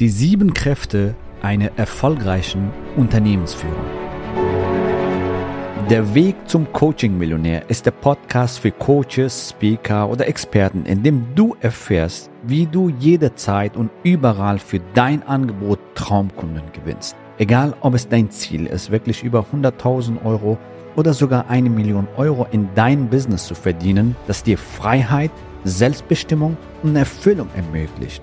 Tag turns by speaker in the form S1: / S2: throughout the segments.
S1: Die sieben Kräfte einer erfolgreichen Unternehmensführung. Der Weg zum Coaching-Millionär ist der Podcast für Coaches, Speaker oder Experten, in dem du erfährst, wie du jederzeit und überall für dein Angebot Traumkunden gewinnst. Egal, ob es dein Ziel ist, wirklich über 100.000 Euro oder sogar eine Million Euro in dein Business zu verdienen, das dir Freiheit, Selbstbestimmung und Erfüllung ermöglicht.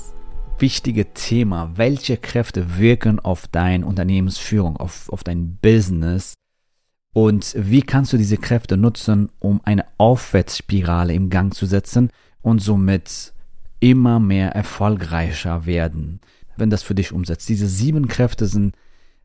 S1: wichtige Thema. Welche Kräfte wirken auf deine Unternehmensführung, auf, auf dein Business? Und wie kannst du diese Kräfte nutzen, um eine Aufwärtsspirale im Gang zu setzen und somit immer mehr erfolgreicher werden, wenn das für dich umsetzt? Diese sieben Kräfte sind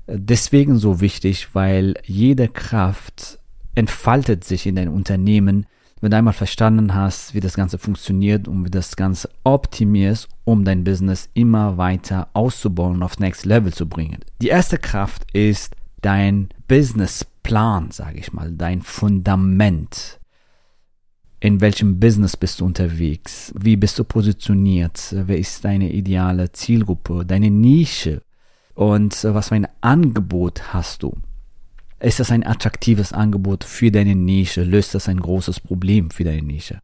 S1: äh, deswegen so wichtig, weil jede Kraft entfaltet sich in dein Unternehmen, wenn du einmal verstanden hast, wie das Ganze funktioniert und wie das Ganze optimierst, um dein Business immer weiter auszubauen und aufs Next Level zu bringen. Die erste Kraft ist dein Businessplan, sage ich mal, dein Fundament. In welchem Business bist du unterwegs? Wie bist du positioniert? Wer ist deine ideale Zielgruppe, deine Nische? Und was für ein Angebot hast du? Ist das ein attraktives Angebot für deine Nische? Löst das ein großes Problem für deine Nische?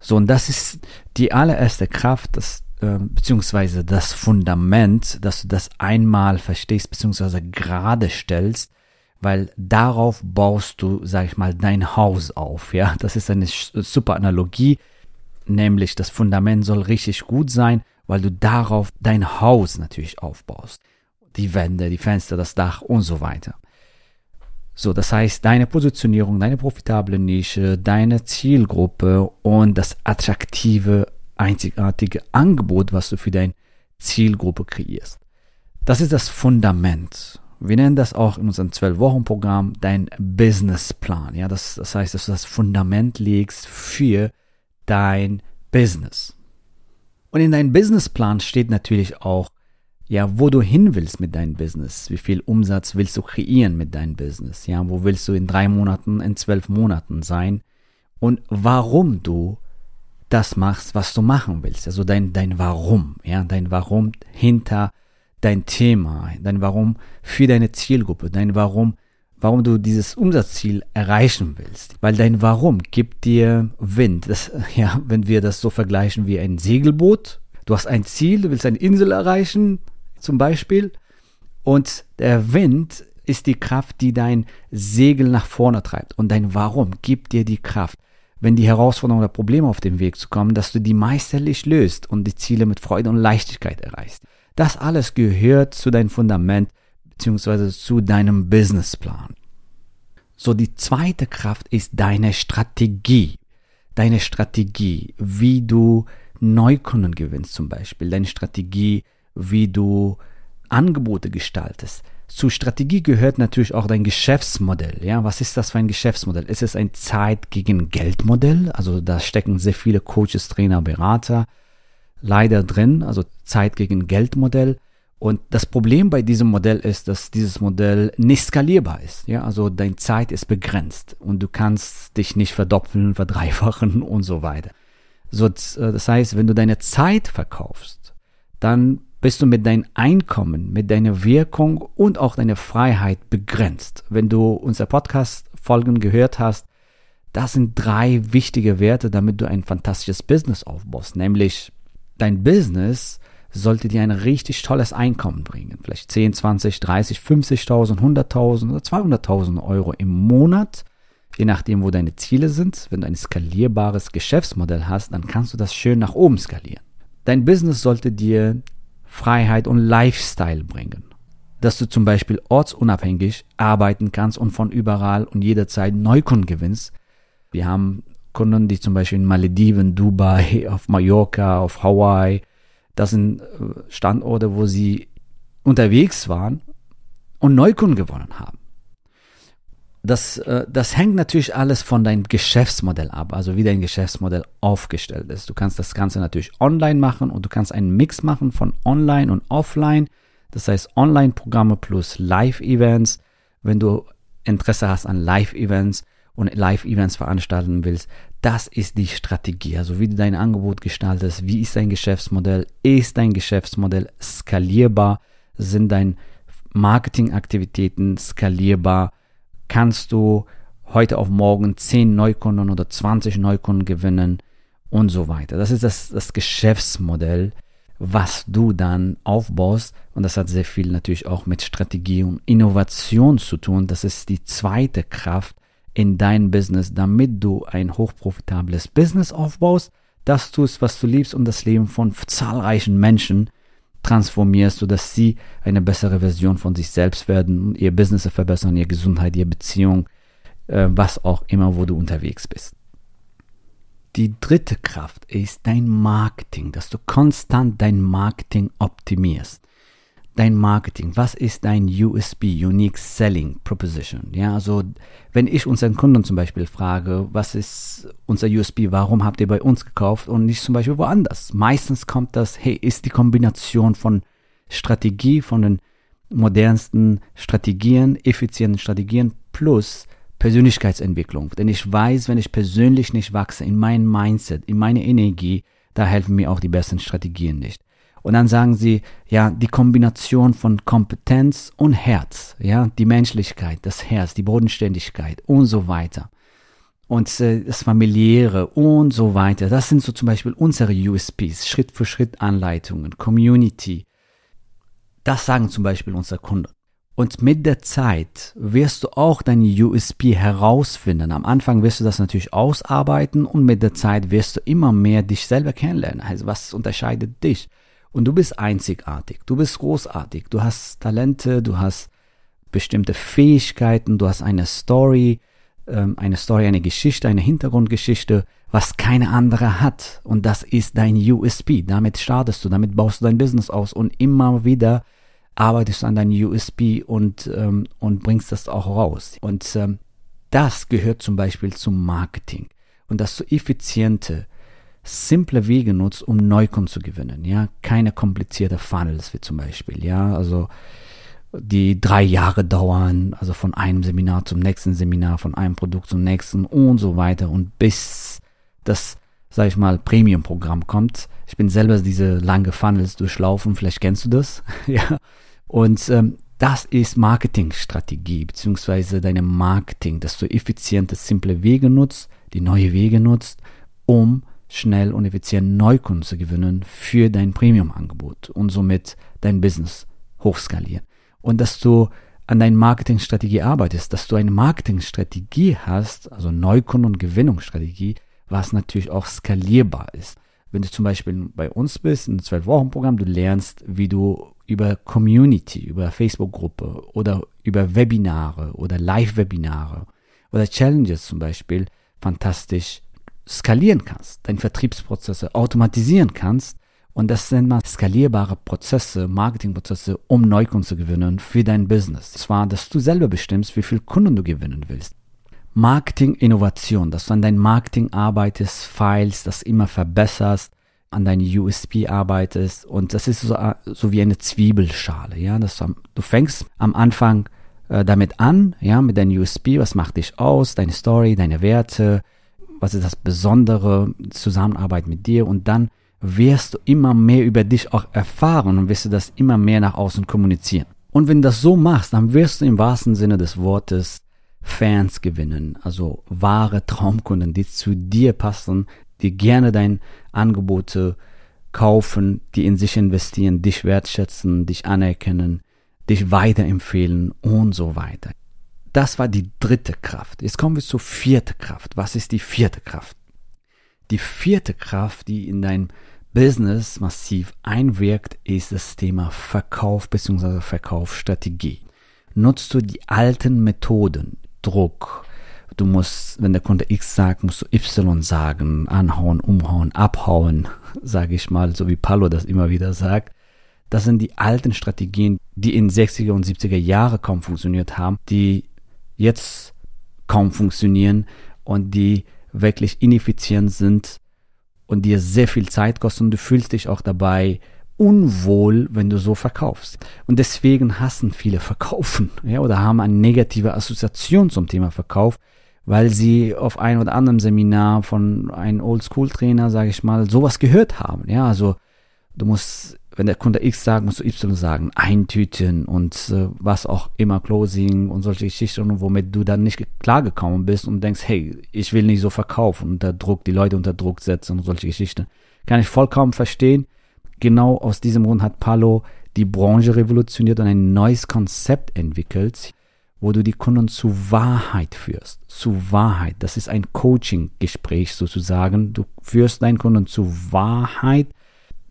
S1: So, und das ist die allererste Kraft, das, äh, beziehungsweise das Fundament, dass du das einmal verstehst, beziehungsweise gerade stellst, weil darauf baust du, sag ich mal, dein Haus auf, ja. Das ist eine super Analogie, nämlich das Fundament soll richtig gut sein, weil du darauf dein Haus natürlich aufbaust. Die Wände, die Fenster, das Dach und so weiter. So, das heißt, deine Positionierung, deine profitable Nische, deine Zielgruppe und das attraktive, einzigartige Angebot, was du für deine Zielgruppe kreierst. Das ist das Fundament. Wir nennen das auch in unserem 12-Wochen-Programm dein Businessplan. Ja, das, das heißt, dass du das Fundament legst für dein Business. Und in deinem Businessplan steht natürlich auch ja, wo du hin willst mit deinem Business. Wie viel Umsatz willst du kreieren mit deinem Business? Ja, wo willst du in drei Monaten, in zwölf Monaten sein? Und warum du das machst, was du machen willst. Also dein, dein Warum, ja, dein Warum hinter dein Thema, dein Warum für deine Zielgruppe, dein Warum, warum du dieses Umsatzziel erreichen willst. Weil dein Warum gibt dir Wind. Das, ja, wenn wir das so vergleichen wie ein Segelboot. Du hast ein Ziel, du willst eine Insel erreichen, zum Beispiel. Und der Wind ist die Kraft, die dein Segel nach vorne treibt. Und dein Warum gibt dir die Kraft, wenn die Herausforderungen oder Probleme auf dem Weg zu kommen, dass du die meisterlich löst und die Ziele mit Freude und Leichtigkeit erreichst. Das alles gehört zu deinem Fundament bzw. zu deinem Businessplan. So, die zweite Kraft ist deine Strategie. Deine Strategie, wie du Neukunden gewinnst zum Beispiel. Deine Strategie, wie du Angebote gestaltest. Zur Strategie gehört natürlich auch dein Geschäftsmodell. Ja, was ist das für ein Geschäftsmodell? Ist es ein Zeit gegen Geld Modell? Also da stecken sehr viele Coaches, Trainer, Berater leider drin. Also Zeit gegen Geld Modell. Und das Problem bei diesem Modell ist, dass dieses Modell nicht skalierbar ist. Ja, also deine Zeit ist begrenzt und du kannst dich nicht verdoppeln, verdreifachen und so weiter. So, das heißt, wenn du deine Zeit verkaufst, dann bist du mit deinem Einkommen, mit deiner Wirkung und auch deiner Freiheit begrenzt. Wenn du unsere Podcast-Folgen gehört hast, das sind drei wichtige Werte, damit du ein fantastisches Business aufbaust. Nämlich dein Business sollte dir ein richtig tolles Einkommen bringen. Vielleicht 10, 20, 30, 50.000, 100.000 oder 200.000 Euro im Monat. Je nachdem, wo deine Ziele sind. Wenn du ein skalierbares Geschäftsmodell hast, dann kannst du das schön nach oben skalieren. Dein Business sollte dir Freiheit und Lifestyle bringen. Dass du zum Beispiel ortsunabhängig arbeiten kannst und von überall und jederzeit Neukunden gewinnst. Wir haben Kunden, die zum Beispiel in Malediven, Dubai, auf Mallorca, auf Hawaii, das sind äh, Standorte, wo sie unterwegs waren und Neukunden gewonnen haben. Das, äh, das hängt natürlich alles von deinem Geschäftsmodell ab, also wie dein Geschäftsmodell aufgestellt ist. Du kannst das Ganze natürlich online machen und du kannst einen Mix machen von online und offline. Das heißt Online-Programme plus Live-Events. Wenn du Interesse hast an Live-Events und Live-Events veranstalten willst, das ist die Strategie. Also wie du dein Angebot gestaltest, wie ist dein Geschäftsmodell, ist dein Geschäftsmodell skalierbar, sind deine Marketingaktivitäten skalierbar, kannst du heute auf morgen 10 Neukunden oder 20 Neukunden gewinnen und so weiter. Das ist das, das Geschäftsmodell, was du dann aufbaust. Und das hat sehr viel natürlich auch mit Strategie und Innovation zu tun. Das ist die zweite Kraft in dein Business, damit du ein hochprofitables Business aufbaust, das tust, was du liebst und das Leben von zahlreichen Menschen transformierst, sodass sie eine bessere Version von sich selbst werden, ihr Business verbessern, ihre Gesundheit, ihre Beziehung, äh, was auch immer, wo du unterwegs bist. Die dritte Kraft ist dein Marketing, dass du konstant dein Marketing optimierst dein Marketing? Was ist dein USB, Unique Selling Proposition? Ja, also wenn ich unseren Kunden zum Beispiel frage, was ist unser USB, warum habt ihr bei uns gekauft und nicht zum Beispiel woanders? Meistens kommt das, hey, ist die Kombination von Strategie, von den modernsten Strategien, effizienten Strategien plus Persönlichkeitsentwicklung. Denn ich weiß, wenn ich persönlich nicht wachse, in mein Mindset, in meine Energie, da helfen mir auch die besten Strategien nicht. Und dann sagen sie, ja, die Kombination von Kompetenz und Herz, ja, die Menschlichkeit, das Herz, die Bodenständigkeit und so weiter. Und äh, das Familiäre und so weiter. Das sind so zum Beispiel unsere USPs, Schritt für Schritt Anleitungen, Community. Das sagen zum Beispiel unsere Kunden. Und mit der Zeit wirst du auch deine USP herausfinden. Am Anfang wirst du das natürlich ausarbeiten und mit der Zeit wirst du immer mehr dich selber kennenlernen. Also was unterscheidet dich? Und du bist einzigartig, du bist großartig, du hast Talente, du hast bestimmte Fähigkeiten, du hast eine Story, ähm, eine Story, eine Geschichte, eine Hintergrundgeschichte, was keine andere hat. Und das ist dein USP. Damit startest du, damit baust du dein Business aus und immer wieder arbeitest du an deinem USP und, ähm, und bringst das auch raus. Und ähm, das gehört zum Beispiel zum Marketing. Und das so effiziente, simple Wege nutzt, um Neukunden zu gewinnen. Ja, keine komplizierte Funnels wie zum Beispiel. Ja, also die drei Jahre dauern, also von einem Seminar zum nächsten Seminar, von einem Produkt zum nächsten und so weiter und bis das, sag ich mal, Premium-Programm kommt. Ich bin selber diese lange Funnels durchlaufen, vielleicht kennst du das, ja. Und ähm, das ist Marketingstrategie, beziehungsweise deine Marketing, dass du effiziente, simple Wege nutzt, die neue Wege nutzt, um schnell und effizient Neukunden zu gewinnen für dein Premium-Angebot und somit dein Business hochskalieren. Und dass du an deiner Marketingstrategie arbeitest, dass du eine Marketingstrategie hast, also Neukunden- und Gewinnungsstrategie, was natürlich auch skalierbar ist. Wenn du zum Beispiel bei uns bist, in einem 12-Wochen-Programm, du lernst, wie du über Community, über Facebook-Gruppe oder über Webinare oder Live-Webinare oder Challenges zum Beispiel fantastisch skalieren kannst, deine Vertriebsprozesse automatisieren kannst. Und das sind mal skalierbare Prozesse, Marketingprozesse, um Neukunden zu gewinnen für dein Business. Zwar, dass du selber bestimmst, wie viel Kunden du gewinnen willst. Marketing-Innovation, dass du an dein Marketing arbeitest, files, das immer verbesserst, an deine USP arbeitest und das ist so, so wie eine Zwiebelschale, ja, dass du, du fängst am Anfang äh, damit an, ja, mit deinem USP, was macht dich aus, deine Story, deine Werte, was ist das Besondere, Zusammenarbeit mit dir und dann wirst du immer mehr über dich auch erfahren und wirst du das immer mehr nach außen kommunizieren. Und wenn du das so machst, dann wirst du im wahrsten Sinne des Wortes Fans gewinnen, also wahre Traumkunden, die zu dir passen, die gerne deine Angebote kaufen, die in sich investieren, dich wertschätzen, dich anerkennen, dich weiterempfehlen und so weiter. Das war die dritte Kraft. Jetzt kommen wir zur vierten Kraft. Was ist die vierte Kraft? Die vierte Kraft, die in dein Business massiv einwirkt, ist das Thema Verkauf bzw. Verkaufsstrategie. Nutzt du die alten Methoden, Druck, du musst, wenn der Kunde X sagt, musst du Y sagen, anhauen, umhauen, abhauen, sage ich mal, so wie Palo das immer wieder sagt. Das sind die alten Strategien, die in 60er und 70er Jahre kaum funktioniert haben, die jetzt kaum funktionieren und die wirklich ineffizient sind und dir sehr viel Zeit kosten und du fühlst dich auch dabei unwohl, wenn du so verkaufst. Und deswegen hassen viele Verkaufen ja, oder haben eine negative Assoziation zum Thema Verkauf, weil sie auf ein oder anderem Seminar von einem Oldschool-Trainer, sage ich mal, sowas gehört haben. Ja, also du musst wenn der Kunde X sagt, musst du Y sagen, eintüten und äh, was auch immer, Closing und solche Geschichten, womit du dann nicht klargekommen bist und denkst, hey, ich will nicht so verkaufen, unter Druck, die Leute unter Druck setzen und solche Geschichten. Kann ich vollkommen verstehen. Genau aus diesem Grund hat Palo die Branche revolutioniert und ein neues Konzept entwickelt, wo du die Kunden zu Wahrheit führst. Zu Wahrheit. Das ist ein Coaching-Gespräch sozusagen. Du führst deinen Kunden zu Wahrheit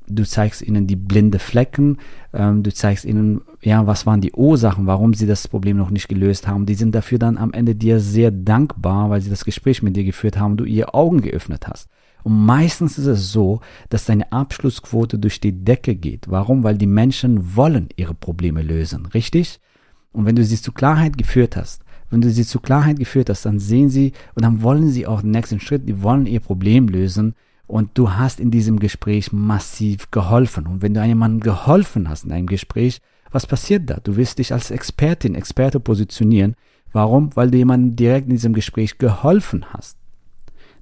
S1: du zeigst ihnen die blinde Flecken, ähm, du zeigst ihnen, ja, was waren die Ursachen, warum sie das Problem noch nicht gelöst haben. Die sind dafür dann am Ende dir sehr dankbar, weil sie das Gespräch mit dir geführt haben, du ihr Augen geöffnet hast. Und meistens ist es so, dass deine Abschlussquote durch die Decke geht. Warum? Weil die Menschen wollen ihre Probleme lösen, richtig? Und wenn du sie zu Klarheit geführt hast, wenn du sie zu Klarheit geführt hast, dann sehen sie und dann wollen sie auch den nächsten Schritt, die wollen ihr Problem lösen und du hast in diesem Gespräch massiv geholfen. Und wenn du jemandem geholfen hast in einem Gespräch, was passiert da? Du wirst dich als Expertin, Experte positionieren. Warum? Weil du jemandem direkt in diesem Gespräch geholfen hast.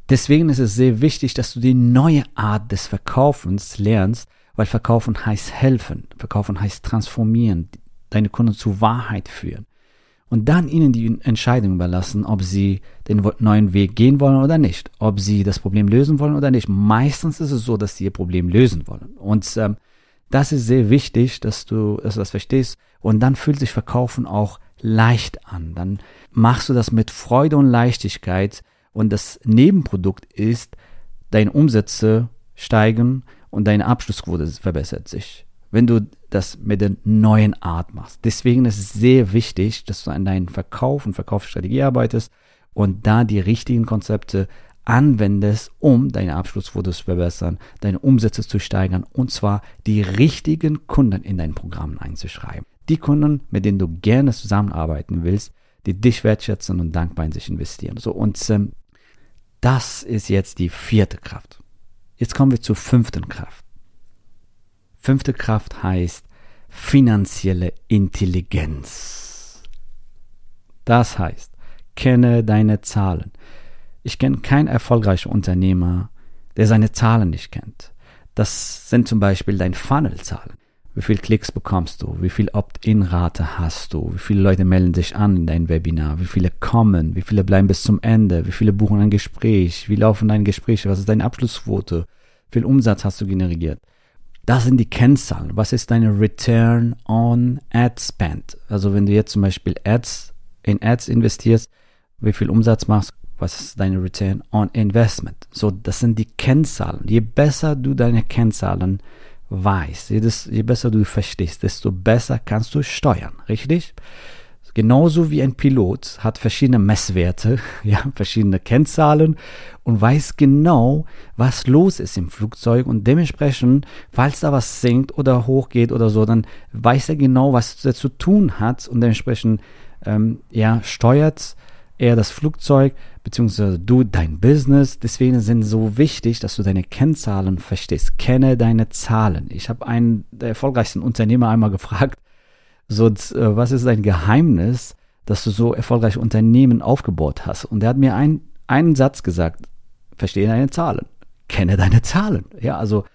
S1: Deswegen ist es sehr wichtig, dass du die neue Art des Verkaufens lernst, weil Verkaufen heißt helfen, Verkaufen heißt transformieren, deine Kunden zur Wahrheit führen und dann ihnen die Entscheidung überlassen, ob sie den neuen Weg gehen wollen oder nicht, ob sie das Problem lösen wollen oder nicht. Meistens ist es so, dass sie ihr Problem lösen wollen. Und ähm, das ist sehr wichtig, dass du, dass du das verstehst. Und dann fühlt sich Verkaufen auch leicht an. Dann machst du das mit Freude und Leichtigkeit. Und das Nebenprodukt ist, deine Umsätze steigen und deine Abschlussquote verbessert sich wenn du das mit der neuen Art machst. Deswegen ist es sehr wichtig, dass du an deinen Verkauf und Verkaufsstrategie arbeitest und da die richtigen Konzepte anwendest, um deine Abschlussquote zu verbessern, deine Umsätze zu steigern und zwar die richtigen Kunden in dein Programm einzuschreiben. Die Kunden, mit denen du gerne zusammenarbeiten willst, die dich wertschätzen und dankbar in sich investieren. So und ähm, das ist jetzt die vierte Kraft. Jetzt kommen wir zur fünften Kraft. Fünfte Kraft heißt finanzielle Intelligenz. Das heißt, kenne deine Zahlen. Ich kenne keinen erfolgreichen Unternehmer, der seine Zahlen nicht kennt. Das sind zum Beispiel deine Funnel-Zahlen. Wie viele Klicks bekommst du? Wie viel Opt-in-Rate hast du? Wie viele Leute melden sich an in dein Webinar? Wie viele kommen? Wie viele bleiben bis zum Ende? Wie viele buchen ein Gespräch? Wie laufen deine Gespräche? Was ist deine Abschlussquote? Wie viel Umsatz hast du generiert? Das sind die Kennzahlen. Was ist deine Return on Ad Spend? Also wenn du jetzt zum Beispiel Ads in Ads investierst, wie viel Umsatz machst, was ist deine Return on Investment? So, das sind die Kennzahlen. Je besser du deine Kennzahlen weißt, je besser du verstehst, desto besser kannst du steuern, richtig? Genauso wie ein Pilot hat verschiedene Messwerte, ja, verschiedene Kennzahlen und weiß genau, was los ist im Flugzeug und dementsprechend, falls da was sinkt oder hochgeht oder so, dann weiß er genau, was er zu tun hat und dementsprechend, ähm, ja, steuert er das Flugzeug beziehungsweise du dein Business. Deswegen sind so wichtig, dass du deine Kennzahlen verstehst. Kenne deine Zahlen. Ich habe einen der erfolgreichsten Unternehmer einmal gefragt, so, äh, was ist dein Geheimnis, dass du so erfolgreiche Unternehmen aufgebaut hast? Und er hat mir ein, einen Satz gesagt, verstehe deine Zahlen, kenne deine Zahlen. Ja, also,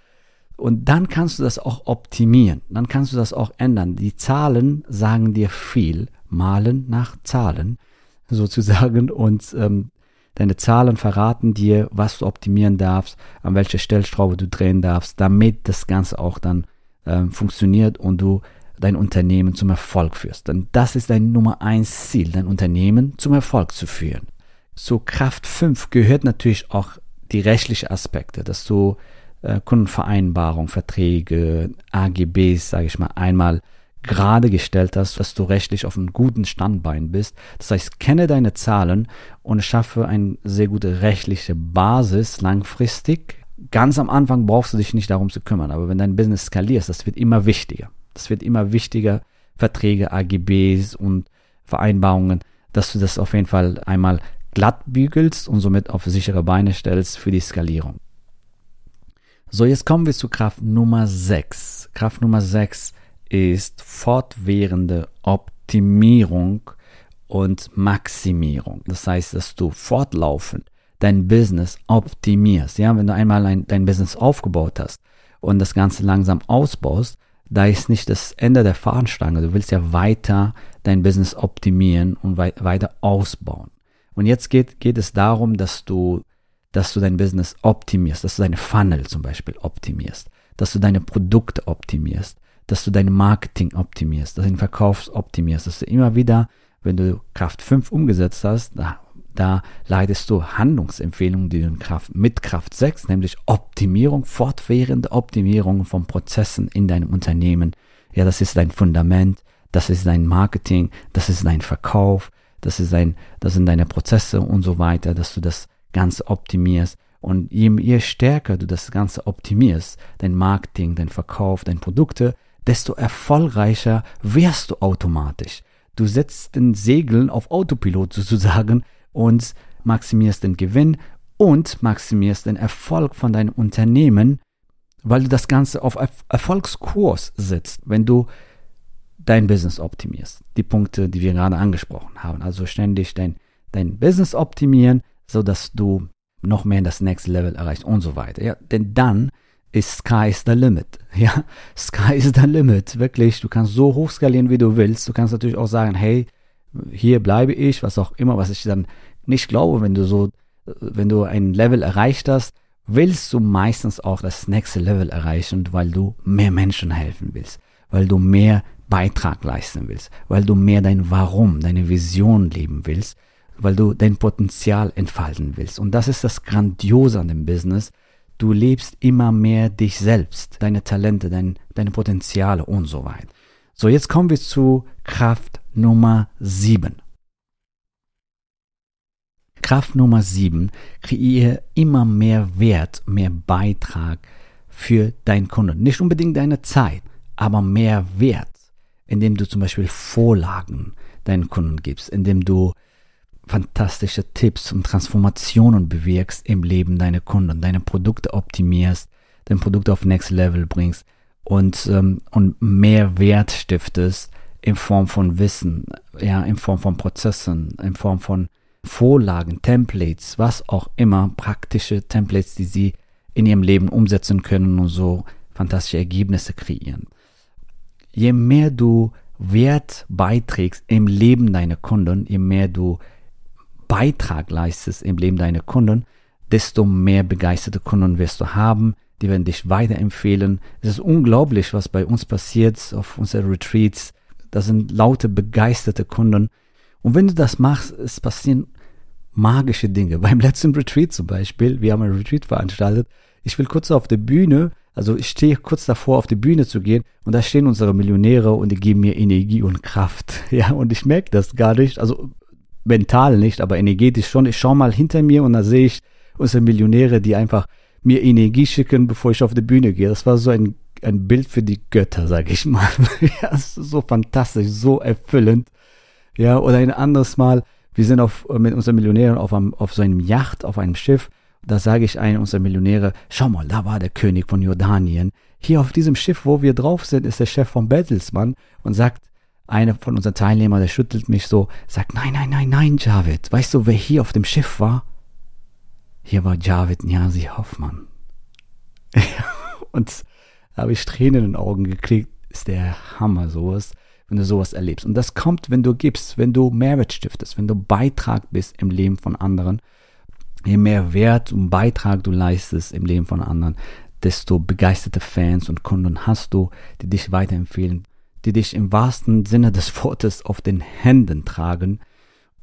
S1: und dann kannst du das auch optimieren, dann kannst du das auch ändern. Die Zahlen sagen dir viel, malen nach Zahlen sozusagen und ähm, deine Zahlen verraten dir, was du optimieren darfst, an welcher Stellschraube du drehen darfst, damit das Ganze auch dann ähm, funktioniert und du dein Unternehmen zum Erfolg führst. Denn das ist dein Nummer eins Ziel, dein Unternehmen zum Erfolg zu führen. Zu Kraft 5 gehört natürlich auch die rechtlichen Aspekte, dass du äh, Kundenvereinbarung, Verträge, AGBs, sage ich mal, einmal gerade gestellt hast, dass du rechtlich auf einem guten Standbein bist. Das heißt, kenne deine Zahlen und schaffe eine sehr gute rechtliche Basis langfristig ganz am Anfang brauchst du dich nicht darum zu kümmern, aber wenn dein Business skalierst, das wird immer wichtiger. Das wird immer wichtiger, Verträge, AGBs und Vereinbarungen, dass du das auf jeden Fall einmal glatt bügelst und somit auf sichere Beine stellst für die Skalierung. So, jetzt kommen wir zu Kraft Nummer 6. Kraft Nummer 6 ist fortwährende Optimierung und Maximierung. Das heißt, dass du fortlaufend dein Business optimierst. Ja, wenn du einmal ein, dein Business aufgebaut hast und das Ganze langsam ausbaust, da ist nicht das Ende der Fahnenstange. Du willst ja weiter dein Business optimieren und wei weiter ausbauen. Und jetzt geht, geht es darum, dass du, dass du dein Business optimierst, dass du deine Funnel zum Beispiel optimierst, dass du deine Produkte optimierst, dass du dein Marketing optimierst, dass du den Verkauf optimierst, dass du immer wieder, wenn du Kraft 5 umgesetzt hast, da, leitest du Handlungsempfehlungen, die du Kraft, mit Kraft 6, nämlich Optimierung, fortwährende Optimierung von Prozessen in deinem Unternehmen. Ja, das ist dein Fundament, das ist dein Marketing, das ist dein Verkauf, das ist dein, das sind deine Prozesse und so weiter, dass du das Ganze optimierst. Und je, je stärker du das Ganze optimierst, dein Marketing, dein Verkauf, deine Produkte, desto erfolgreicher wirst du automatisch. Du setzt den Segeln auf Autopilot sozusagen und maximierst den Gewinn und maximierst den Erfolg von deinem Unternehmen, weil du das Ganze auf Erfolgskurs setzt, wenn du dein Business optimierst. Die Punkte, die wir gerade angesprochen haben. Also ständig dein, dein Business optimieren, sodass du noch mehr in das Next Level erreichst und so weiter. Ja, denn dann ist Sky is the limit. Ja, Sky is the limit. Wirklich, du kannst so hoch skalieren, wie du willst. Du kannst natürlich auch sagen, hey, hier bleibe ich, was auch immer, was ich dann nicht glaube, wenn du so, wenn du ein Level erreicht hast, willst du meistens auch das nächste Level erreichen, weil du mehr Menschen helfen willst, weil du mehr Beitrag leisten willst, weil du mehr dein Warum, deine Vision leben willst, weil du dein Potenzial entfalten willst. Und das ist das Grandiose an dem Business, Du lebst immer mehr dich selbst, deine Talente, dein, deine Potenziale und so weiter. So, jetzt kommen wir zu Kraft Nummer 7. Kraft Nummer 7, kreiere immer mehr Wert, mehr Beitrag für deinen Kunden. Nicht unbedingt deine Zeit, aber mehr Wert, indem du zum Beispiel Vorlagen deinen Kunden gibst, indem du fantastische Tipps und Transformationen bewirkst im Leben deiner Kunden, deine Produkte optimierst, dein Produkt auf Next Level bringst und, ähm, und mehr Wert stiftest in Form von Wissen, ja, in Form von Prozessen, in Form von Vorlagen, Templates, was auch immer, praktische Templates, die sie in ihrem Leben umsetzen können und so fantastische Ergebnisse kreieren. Je mehr du Wert beiträgst im Leben deiner Kunden, je mehr du Beitrag leistest im Leben deiner Kunden, desto mehr begeisterte Kunden wirst du haben. Die werden dich weiterempfehlen. Es ist unglaublich, was bei uns passiert auf unseren Retreats. Da sind laute, begeisterte Kunden. Und wenn du das machst, es passieren magische Dinge. Beim letzten Retreat zum Beispiel, wir haben ein Retreat veranstaltet. Ich will kurz auf der Bühne, also ich stehe kurz davor, auf die Bühne zu gehen und da stehen unsere Millionäre und die geben mir Energie und Kraft. Ja, und ich merke das gar nicht. Also mental nicht, aber energetisch schon. Ich schaue mal hinter mir und da sehe ich unsere Millionäre, die einfach mir Energie schicken, bevor ich auf die Bühne gehe. Das war so ein, ein Bild für die Götter, sage ich mal. ja, so fantastisch, so erfüllend. Ja, oder ein anderes Mal, wir sind auf, mit unseren Millionären auf, einem, auf so einem Yacht, auf einem Schiff. Da sage ich einem unserer Millionäre, schau mal, da war der König von Jordanien. Hier auf diesem Schiff, wo wir drauf sind, ist der Chef von Bertelsmann und sagt, einer von unseren Teilnehmern, der schüttelt mich so, sagt, nein, nein, nein, nein, Javid, weißt du, wer hier auf dem Schiff war? Hier war Javid Niasi Hoffmann. und habe ich Tränen in den Augen gekriegt, ist der Hammer sowas, wenn du sowas erlebst. Und das kommt, wenn du gibst, wenn du Mehrwert stiftest, wenn du Beitrag bist im Leben von anderen. Je mehr Wert und Beitrag du leistest im Leben von anderen, desto begeisterte Fans und Kunden hast du, die dich weiterempfehlen, die dich im wahrsten Sinne des Wortes auf den Händen tragen.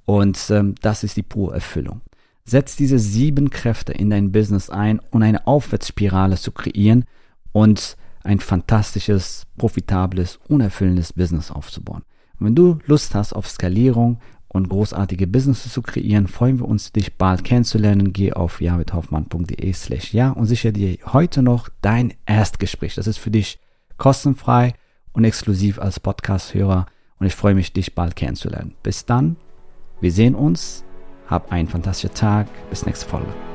S1: Und ähm, das ist die pure Erfüllung. Setz diese sieben Kräfte in dein Business ein, um eine Aufwärtsspirale zu kreieren und ein fantastisches, profitables, unerfüllendes Business aufzubauen. Und wenn du Lust hast auf Skalierung und großartige Businesses zu kreieren, freuen wir uns, dich bald kennenzulernen. Geh auf javidhoffmann.de slash ja und sichere dir heute noch dein Erstgespräch. Das ist für dich kostenfrei und exklusiv als Podcast-Hörer und ich freue mich, dich bald kennenzulernen. Bis dann, wir sehen uns, hab einen fantastischen Tag, bis nächste Folge.